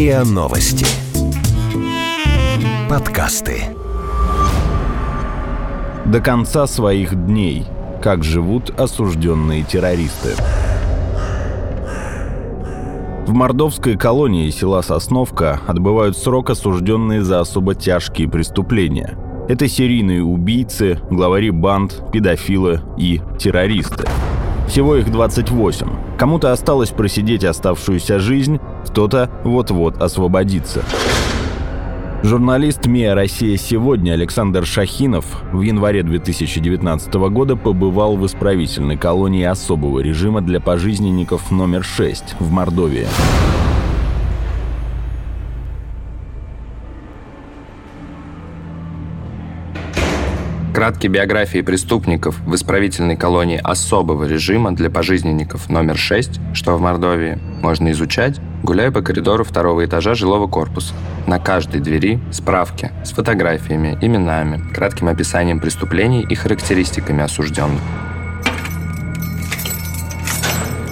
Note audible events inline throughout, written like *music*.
РИА Новости. Подкасты. До конца своих дней. Как живут осужденные террористы. В мордовской колонии села Сосновка отбывают срок осужденные за особо тяжкие преступления. Это серийные убийцы, главари банд, педофилы и террористы. Всего их 28. Кому-то осталось просидеть оставшуюся жизнь, кто-то вот-вот освободится. Журналист МИА «Россия сегодня» Александр Шахинов в январе 2019 года побывал в исправительной колонии особого режима для пожизненников номер 6 в Мордовии. Краткие биографии преступников в исправительной колонии особого режима для пожизненников номер 6, что в Мордовии, можно изучать, гуляя по коридору второго этажа жилого корпуса. На каждой двери справки с фотографиями, именами, кратким описанием преступлений и характеристиками осужденных.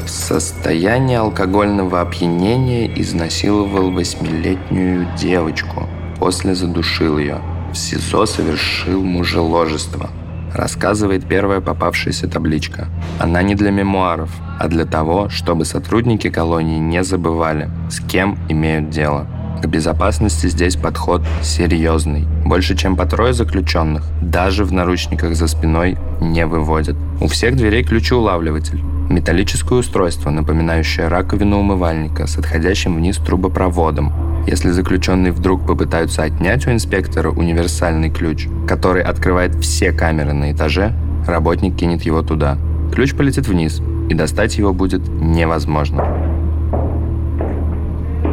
В состоянии алкогольного опьянения изнасиловал восьмилетнюю девочку, после задушил ее – в СИЗО совершил мужеложество. Рассказывает первая попавшаяся табличка. Она не для мемуаров, а для того, чтобы сотрудники колонии не забывали, с кем имеют дело. К безопасности здесь подход серьезный. Больше, чем по трое заключенных, даже в наручниках за спиной не выводят. У всех дверей ключеулавливатель. Металлическое устройство, напоминающее раковину умывальника с отходящим вниз трубопроводом, если заключенные вдруг попытаются отнять у инспектора универсальный ключ, который открывает все камеры на этаже, работник кинет его туда. Ключ полетит вниз, и достать его будет невозможно.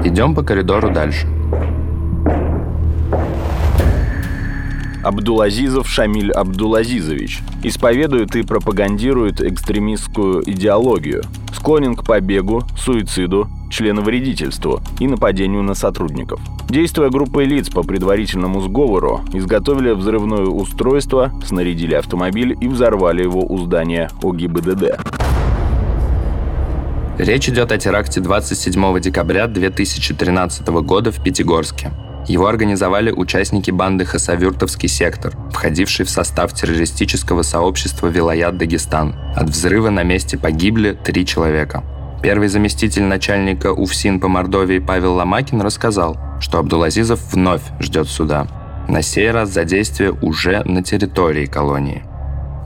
Идем по коридору дальше. Абдулазизов Шамиль Абдулазизович исповедует и пропагандирует экстремистскую идеологию, склонен к побегу, суициду, членовредительству и нападению на сотрудников. Действуя группой лиц по предварительному сговору, изготовили взрывное устройство, снарядили автомобиль и взорвали его у здания ОГИБДД. Речь идет о теракте 27 декабря 2013 года в Пятигорске. Его организовали участники банды «Хасавюртовский сектор», входивший в состав террористического сообщества «Вилаят Дагестан». От взрыва на месте погибли три человека. Первый заместитель начальника УФСИН по Мордовии Павел Ломакин рассказал, что Абдулазизов вновь ждет суда. На сей раз за действие уже на территории колонии.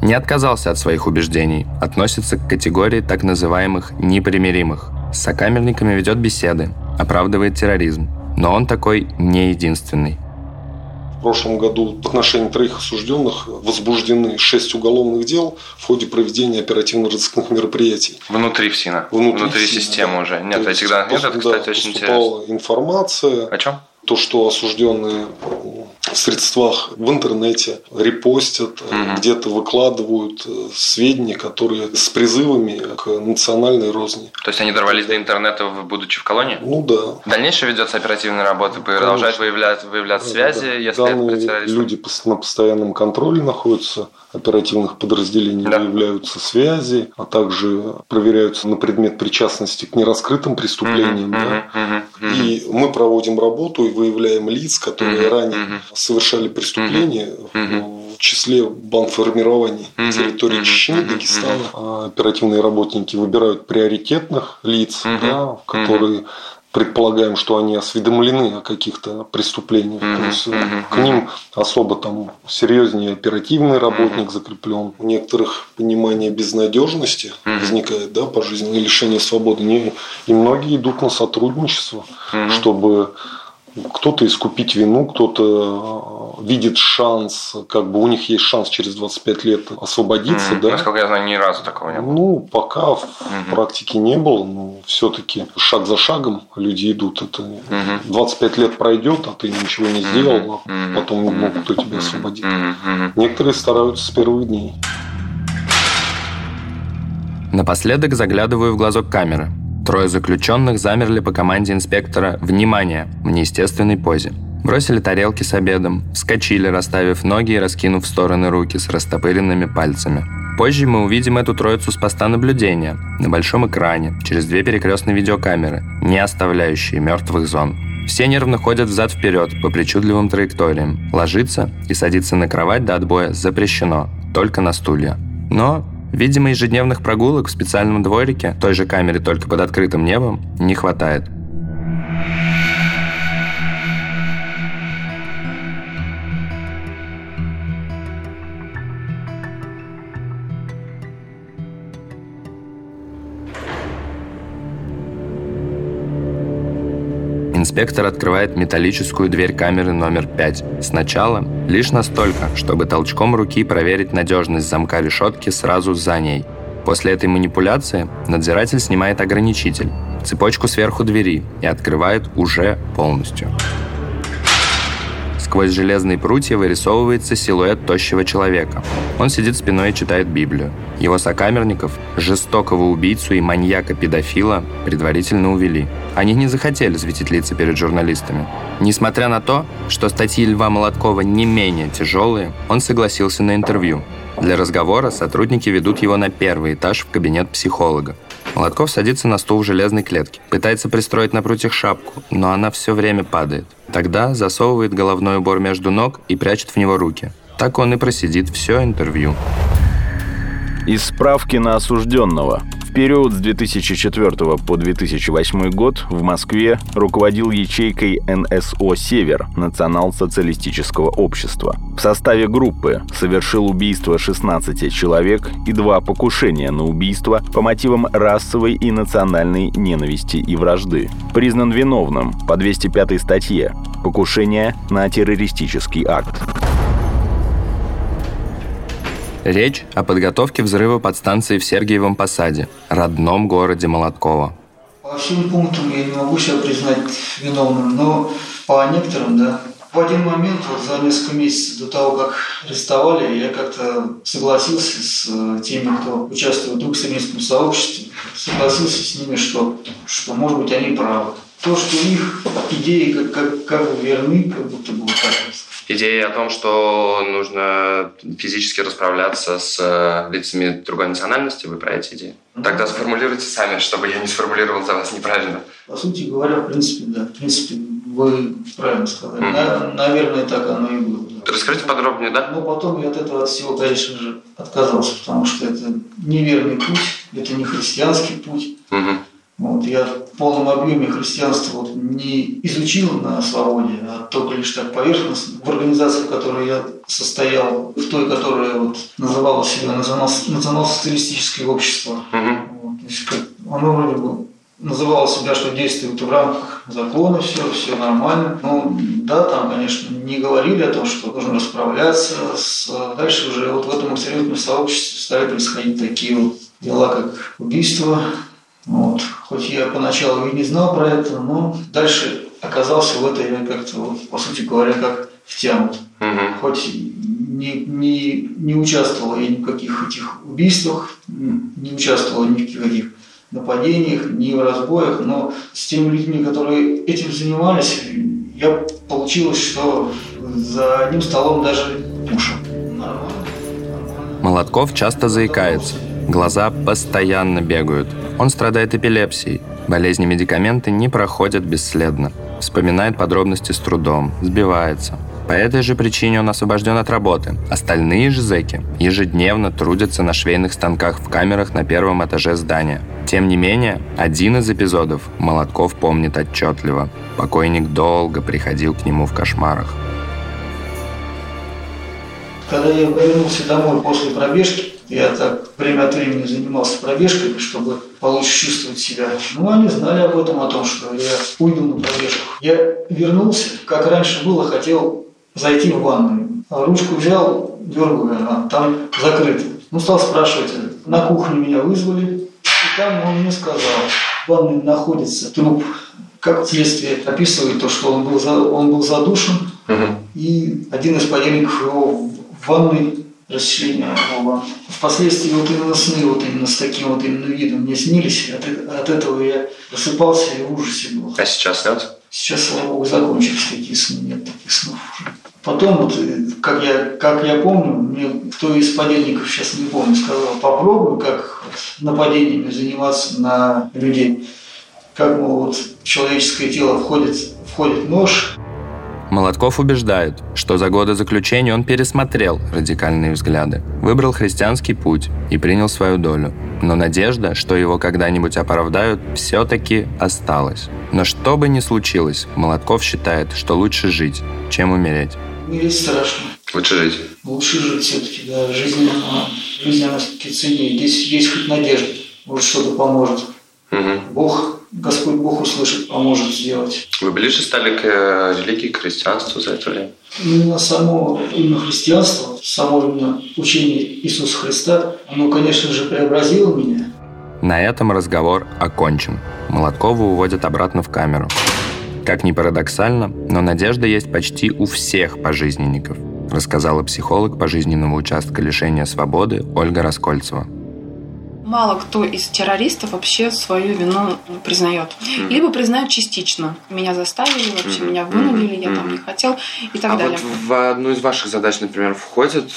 Не отказался от своих убеждений, относится к категории так называемых непримиримых. С сокамерниками ведет беседы, оправдывает терроризм. Но он такой не единственный. В прошлом году в отношении троих осужденных возбуждены шесть уголовных дел в ходе проведения оперативно-розыскных мероприятий. Внутри ФСИНа? Внутри, Внутри ФСИНа, системы да. уже? Нет, То этих данных нет, это, да, кстати, очень интересно. информация. О чем? То, что осужденные средствах в интернете репостят, Мгм. где-то выкладывают э, сведения, которые с призывами к национальной розни. То есть они дорвались до интернета, будучи в колонии? Ну да. Дальнейшее ведется оперативная работа, продолжает выявлять, выявлять связи, Да, да. если это Данные террористах. люди на постоянном контроле находятся, оперативных подразделений Да. выявляются связи, а также проверяются на предмет причастности к нераскрытым преступлениям. Мгм, да. мгм, мгм. И мы проводим работу и выявляем лиц, которые Мгм, ранее мгм. совершали преступления Мгм. в числе банформирований Мгм, территории Чечни, Дагестана. А Оперативные работники выбирают приоритетных лиц, Мгм, да, которые предполагаем, что они осведомлены о каких-то преступлениях. Мгм, То есть мгм, к ним особо там серьезнее оперативный работник закреплен. У некоторых понимание безнадежности Мгм. возникает, да, пожизненное лишение свободы. Не- И многие идут на сотрудничество, Мгм. чтобы кто-то искупить вину, кто-то видит шанс, как бы у них есть шанс через 25 лет освободиться, Мгм. да. Насколько я знаю, ни разу такого не было. Ну, пока в Мгм. практике не было, но все-таки шаг за шагом люди идут. Это Мгм. 25 лет пройдет, а ты ничего не сделал, а Мгм. потом мог кто тебя освободить. Мгм. Некоторые стараются с первых дней. Напоследок заглядываю в глазок камеры. Трое заключенных замерли по команде инспектора «Внимание!» в неестественной позе. Бросили тарелки с обедом, вскочили, расставив ноги и раскинув в стороны руки с растопыренными пальцами. Позже мы увидим эту троицу с поста наблюдения на большом экране через две перекрестные видеокамеры, не оставляющие мертвых зон. Все нервно ходят взад-вперед по причудливым траекториям. Ложиться и садиться на кровать до отбоя запрещено, только на стулья. Но, видимо, ежедневных прогулок в специальном дворике, той же камере только под открытым небом, не хватает. Инспектор открывает металлическую дверь камеры номер 5. Сначала лишь настолько, чтобы толчком руки проверить надежность замка решетки сразу за ней. После этой манипуляции надзиратель снимает ограничитель, цепочку сверху двери и открывает уже полностью. Сквозь железные прутья вырисовывается силуэт тощего человека. Он сидит спиной и читает Библию. Его сокамерников, жестокого убийцу и маньяка-педофила, предварительно увели. Они не захотели светить лица перед журналистами. Несмотря на то, что статьи Льва Молоткова не менее тяжелые, он согласился на интервью. Для разговора сотрудники ведут его на первый этаж в кабинет психолога. Молотков садится на стул в железной клетке. Пытается пристроить на прутьях шапку, но она все время падает. Тогда засовывает головной убор между ног и прячет в него руки. Так он и просидит все интервью. Из справки на осужденного. В период с 2004 по 2008 год в Москве руководил ячейкой НСО «Север» Национал-социалистического общества. В составе группы совершил убийство 16 человек и два покушения на убийство по мотивам расовой и национальной ненависти и вражды. Признан виновным по 205 статье «Покушение на террористический акт». Речь о подготовке взрыва подстанции в Сергиевом Посаде, родном городе Молоткова. По всем пунктам я не могу себя признать виновным, но по некоторым, да. В один момент, вот за несколько месяцев до того, как арестовали, я как-то согласился с э, теми, кто участвует в экстремистском сообществе, согласился с ними, что, что может быть, они правы. То, что их идеи как, как, как верны, как будто бы вот так идея о том, что нужно физически расправляться с э, лицами другой национальности, вы про эти идеи? Тогда сформулируйте сами, чтобы я не сформулировал за вас неправильно. По сути говоря, в принципе, да. В принципе, вы правильно сказали. Mm-hmm. наверное, так оно и было. Да. Расскажите подробнее, да? Но потом я от этого от всего, конечно же, отказался, потому что это неверный путь, это не христианский путь. Mm-hmm. Вот, я в полном объеме христианство вот не изучил на свободе, а только лишь так поверхностно. В организации, в которой я состоял, в той, которая вот называла себя национал-социалистическое общество, угу. вот, то есть, оно вроде бы называло себя, что действует в рамках закона, все, все нормально. Ну, да, там, конечно, не говорили о том, что нужно расправляться. С... Дальше уже вот в этом экстремистском сообществе стали происходить такие вот дела, как убийство, вот. Хоть я поначалу и не знал про это, но дальше оказался в это я как-то, вот, по сути говоря, как втянут. Угу. Хоть не, не, не участвовал я ни в каких этих убийствах, не участвовал ни в каких нападениях, ни в разбоях, но с теми людьми, которые этим занимались, я получилось, что за одним столом даже пушим. Молотков часто заикается. Глаза постоянно бегают. Он страдает эпилепсией. Болезни медикаменты не проходят бесследно. Вспоминает подробности с трудом, сбивается. По этой же причине он освобожден от работы. Остальные же зэки ежедневно трудятся на швейных станках в камерах на первом этаже здания. Тем не менее, один из эпизодов Молотков помнит отчетливо. Покойник долго приходил к нему в кошмарах. Когда я вернулся домой после пробежки, я так время от времени занимался пробежками, чтобы получше чувствовать себя. Ну, они знали об этом, о том, что я уйду на пробежку. Я вернулся, как раньше было, хотел зайти в ванную. А ручку взял, дергаю, она там закрыта. Ну, стал спрашивать, на кухню меня вызвали, и там он мне сказал, в ванной находится труп. Как следствие описывает то, что он был, за, он был задушен, угу. и один из подельников его в ванной расчленения оба. Впоследствии вот именно сны вот именно с таким вот именно видом мне снились. От, от этого я просыпался и в ужасе был. А сейчас нет? Сейчас, слава богу, закончились такие сны, нет таких снов уже. Потом, вот, э, как, я, как я помню, мне кто из подельников, сейчас не помню, сказал, попробуй как нападениями заниматься на людей. как мол, вот в человеческое тело входит, входит нож, Молотков убеждает, что за годы заключения он пересмотрел радикальные взгляды, выбрал христианский путь и принял свою долю. Но надежда, что его когда-нибудь оправдают, все-таки осталась. Но что бы ни случилось, Молотков считает, что лучше жить, чем умереть. Умереть страшно. Лучше жить. Лучше жить все-таки, да. Жизнь, она, жизнь, она все-таки ценнее. Здесь есть хоть надежда. Может, что-то поможет. Угу. Бог Господь Бог услышит, поможет сделать. Вы ближе стали к э, религии, к христианству за это время? Именно само именно христианство, само именно учение Иисуса Христа, оно, конечно же, преобразило меня. На этом разговор окончен. Молоткова уводят обратно в камеру. Как ни парадоксально, но надежда есть почти у всех пожизненников, рассказала психолог пожизненного участка лишения свободы Ольга Раскольцева мало кто из террористов вообще свою вину признает. Mm-hmm. Либо признают частично. Меня заставили, вообще mm-hmm. меня вынудили, mm-hmm. я там не хотел и так а далее. Вот в одну из ваших задач, например, входит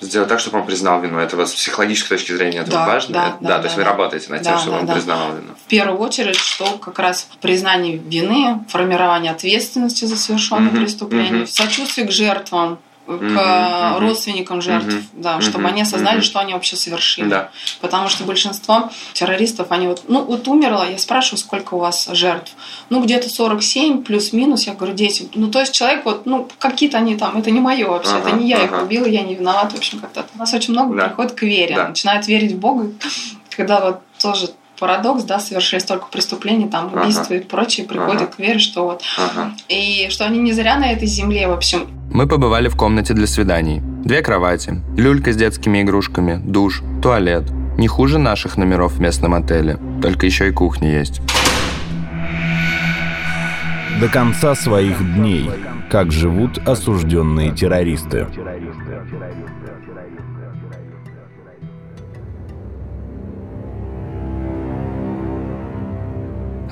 сделать так, чтобы он признал вину. Это вот с психологической точки зрения это да, важно? Да, это, да, да, да, то есть да. вы работаете над тем, да, чтобы да, он да. признал вину. В первую очередь, что как раз признание вины, формирование ответственности за совершенное mm-hmm. преступление, mm-hmm. сочувствие к жертвам, к mm-hmm. родственникам жертв, mm-hmm. да, чтобы mm-hmm. они осознали, mm-hmm. что они вообще совершили. Да. Потому что большинство террористов, они вот, ну вот умерло, я спрашиваю, сколько у вас жертв? Ну где-то 47 плюс-минус, я говорю, дети. Ну то есть человек вот, ну какие-то они там, это не мое вообще, ага, это не я ага. их убила, я не виноват, в общем как-то. У нас очень много да. приходит к вере, да. начинают верить в Бога, *laughs* когда вот тоже парадокс, да, совершили столько преступлений, там, убийства ага. и прочее, приходят ага. к вере, что вот... Ага. И что они не зря на этой земле, в общем. Мы побывали в комнате для свиданий. Две кровати, люлька с детскими игрушками, душ, туалет. Не хуже наших номеров в местном отеле, только еще и кухня есть. До конца своих дней. Как живут осужденные террористы.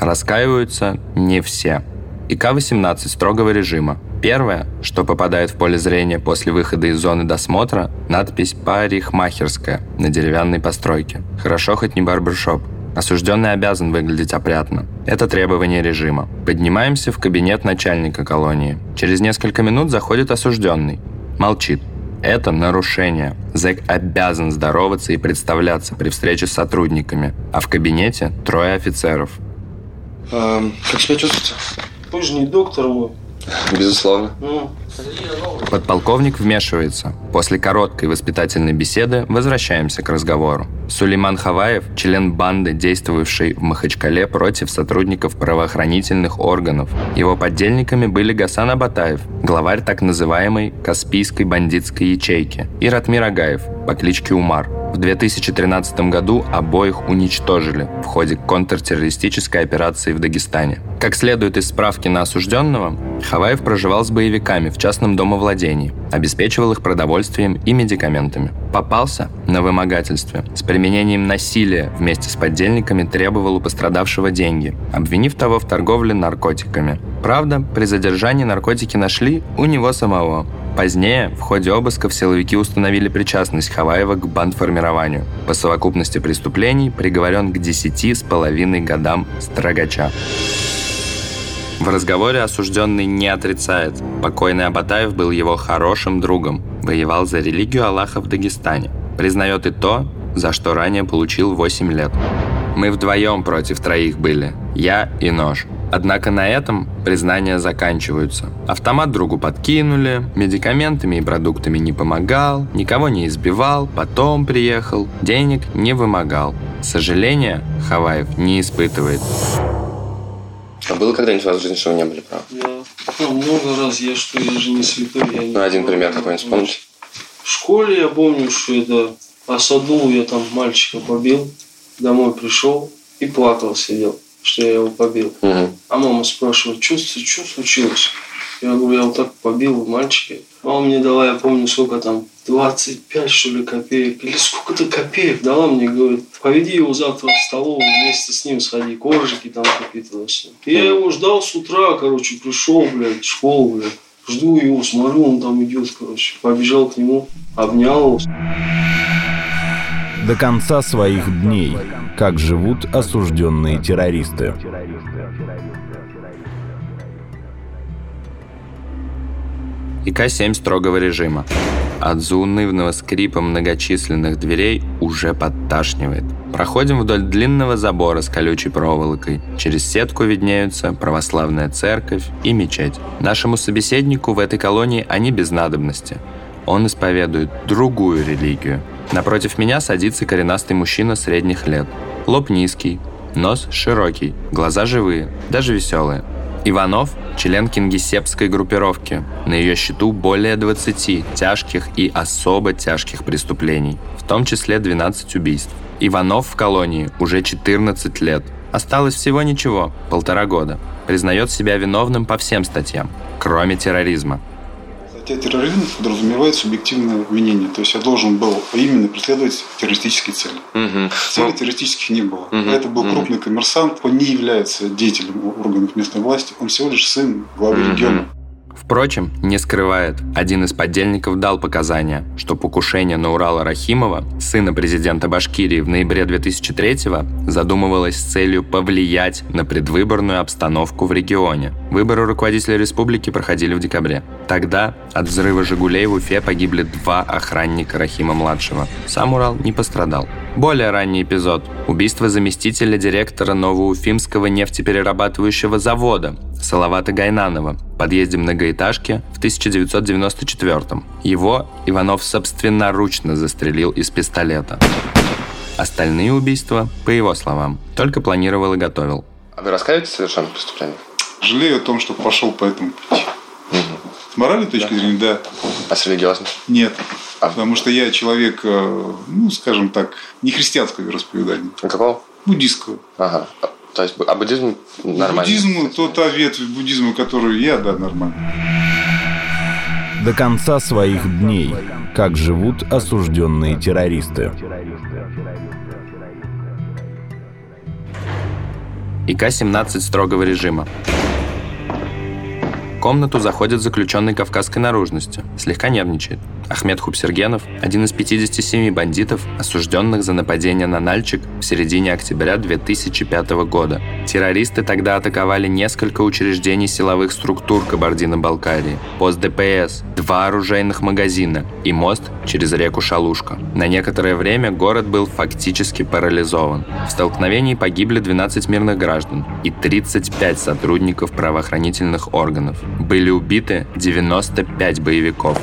Раскаиваются не все. ИК-18 строгого режима. Первое, что попадает в поле зрения после выхода из зоны досмотра, надпись «Парикмахерская» на деревянной постройке. Хорошо хоть не барбершоп. Осужденный обязан выглядеть опрятно. Это требование режима. Поднимаемся в кабинет начальника колонии. Через несколько минут заходит осужденный. Молчит. Это нарушение. Зэк обязан здороваться и представляться при встрече с сотрудниками. А в кабинете трое офицеров. А, как себя чувствуете? Вы же не доктор мой. Безусловно. Ну, Подполковник вмешивается. После короткой воспитательной беседы возвращаемся к разговору. Сулейман Хаваев – член банды, действовавшей в Махачкале против сотрудников правоохранительных органов. Его поддельниками были Гасан Абатаев, главарь так называемой Каспийской бандитской ячейки, и Ратмир Агаев по кличке Умар. В 2013 году обоих уничтожили в ходе контртеррористической операции в Дагестане. Как следует из справки на осужденного, Хаваев проживал с боевиками в частном домовладении, обеспечивал их продовольствием и медикаментами. Попался на вымогательстве. С применением насилия вместе с поддельниками требовал у пострадавшего деньги, обвинив того в торговле наркотиками. Правда, при задержании наркотики нашли у него самого. Позднее, в ходе обысков, силовики установили причастность Хаваева к бандформированию. По совокупности преступлений приговорен к 10 с половиной годам строгача. В разговоре осужденный не отрицает. Покойный Абатаев был его хорошим другом, воевал за религию Аллаха в Дагестане. Признает и то, за что ранее получил 8 лет. Мы вдвоем против троих были. Я и нож. Однако на этом признания заканчиваются. Автомат другу подкинули, медикаментами и продуктами не помогал, никого не избивал, потом приехал, денег не вымогал. Сожаления Хаваев не испытывает. А было когда-нибудь у вас в жизни, что вы не были правы? Да. Ну, много раз я, что я же не святой. Я не ну, один пример какой-нибудь вспомните. В школе я помню, что это по саду я там мальчика побил, домой пришел и плакал сидел, что я его побил. Угу. А мама спрашивает, что, что случилось? Я говорю, я вот так побил мальчика. Мама мне дала, я помню, сколько там, 25, что ли, копеек. Или сколько-то копеек дала мне, говорит, поведи его завтра в столовую, вместе с ним сходи, коржики там какие-то. И я его ждал с утра, короче, пришел, блядь, в школу, блядь. Жду его, смотрю, он там идет, короче. Побежал к нему, обнял его. До конца своих дней. Как живут осужденные террористы. ИК-7 строгого режима. От заунывного скрипа многочисленных дверей уже подташнивает. Проходим вдоль длинного забора с колючей проволокой. Через сетку виднеются православная церковь и мечеть. Нашему собеседнику в этой колонии они без надобности. Он исповедует другую религию. Напротив меня садится коренастый мужчина средних лет. Лоб низкий, нос широкий, глаза живые, даже веселые. Иванов – член кингисеппской группировки. На ее счету более 20 тяжких и особо тяжких преступлений, в том числе 12 убийств. Иванов в колонии уже 14 лет. Осталось всего ничего, полтора года. Признает себя виновным по всем статьям, кроме терроризма. Терроризм подразумевает субъективное мнение. То есть я должен был именно преследовать террористические цели. Мгм. Целей Ну, террористических не было. Мгм. Это был Мгм. крупный коммерсант. Он не является деятелем органов местной власти. Он всего лишь сын главы Мгм. региона. Впрочем, не скрывает, один из подельников дал показания, что покушение на Урала Рахимова, сына президента Башкирии, в ноябре 2003 задумывалось с целью повлиять на предвыборную обстановку в регионе. Выборы руководителя республики проходили в декабре. Тогда от взрыва «Жигулей» в Уфе погибли два охранника Рахима-младшего. Сам Урал не пострадал. Более ранний эпизод – убийство заместителя директора Новоуфимского нефтеперерабатывающего завода Салавата Гайнанова в подъезде многоэтажки в 1994 Его Иванов собственноручно застрелил из пистолета. Остальные убийства, по его словам, только планировал и готовил. А вы раскаиваетесь в совершенных преступлениях? Жалею о том, что пошел по этому пути. С моральной точки зрения, да. А с религиозной? Нет. А- Потому что я человек, э, ну, скажем так, не христианского вероисповедания, А какого? буддистского. Ага. То есть, а буддизм нормально? Буддизм, то та ветвь буддизма, которую я, да, нормально. До конца своих дней. Как живут осужденные террористы. ИК-17 строгого режима. Комнату заходит заключенный кавказской наружности. Слегка нервничает. Ахмед Хубсергенов – один из 57 бандитов, осужденных за нападение на Нальчик в середине октября 2005 года. Террористы тогда атаковали несколько учреждений силовых структур Кабардино-Балкарии, пост ДПС, два оружейных магазина и мост через реку Шалушка. На некоторое время город был фактически парализован. В столкновении погибли 12 мирных граждан и 35 сотрудников правоохранительных органов. Были убиты 95 боевиков.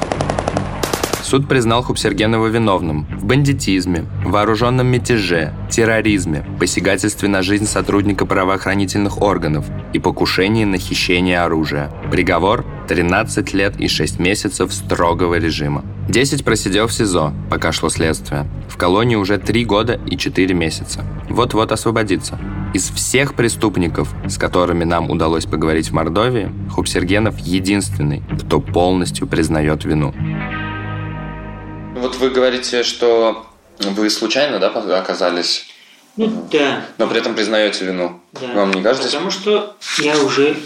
Суд признал Хубсергенова виновным в бандитизме, вооруженном мятеже, терроризме, посягательстве на жизнь сотрудника правоохранительных органов и покушении на хищение оружия. Приговор – 13 лет и 6 месяцев строгого режима. 10 просидел в СИЗО, пока шло следствие. В колонии уже 3 года и 4 месяца. Вот-вот освободится. Из всех преступников, с которыми нам удалось поговорить в Мордовии, Хубсергенов единственный, кто полностью признает вину. Вот вы говорите, что вы случайно, да, оказались, Ну да, но при этом признаете вину. да. Вам не кажется? Потому что я уже,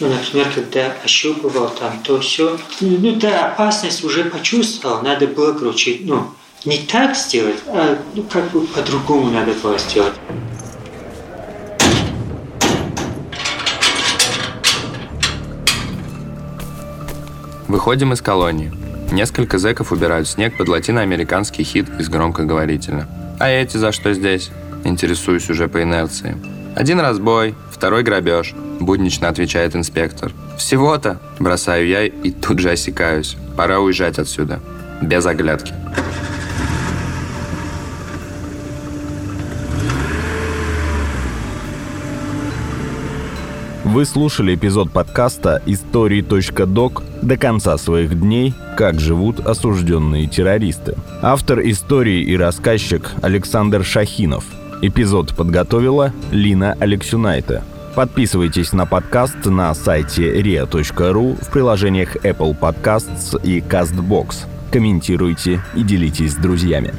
ну, например, когда ощупывал там то все, ну да, опасность уже почувствовал, надо было, короче, ну, не так сделать, а ну, как бы по-другому надо было сделать. Выходим из колонии. Несколько зэков убирают снег под латиноамериканский хит из громкоговорителя. А эти за что здесь? Интересуюсь уже по инерции. Один разбой, второй грабеж, буднично отвечает инспектор. Всего-то, бросаю я и тут же осекаюсь. Пора уезжать отсюда. Без оглядки. Вы слушали эпизод подкаста «Истории.док. До конца своих дней. Как живут осужденные террористы». Автор истории и рассказчик Александр Шахинов. Эпизод подготовила Лина Алексюнайте. Подписывайтесь на подкаст на сайте ria.ru в приложениях Apple Podcasts и CastBox. Комментируйте и делитесь с друзьями.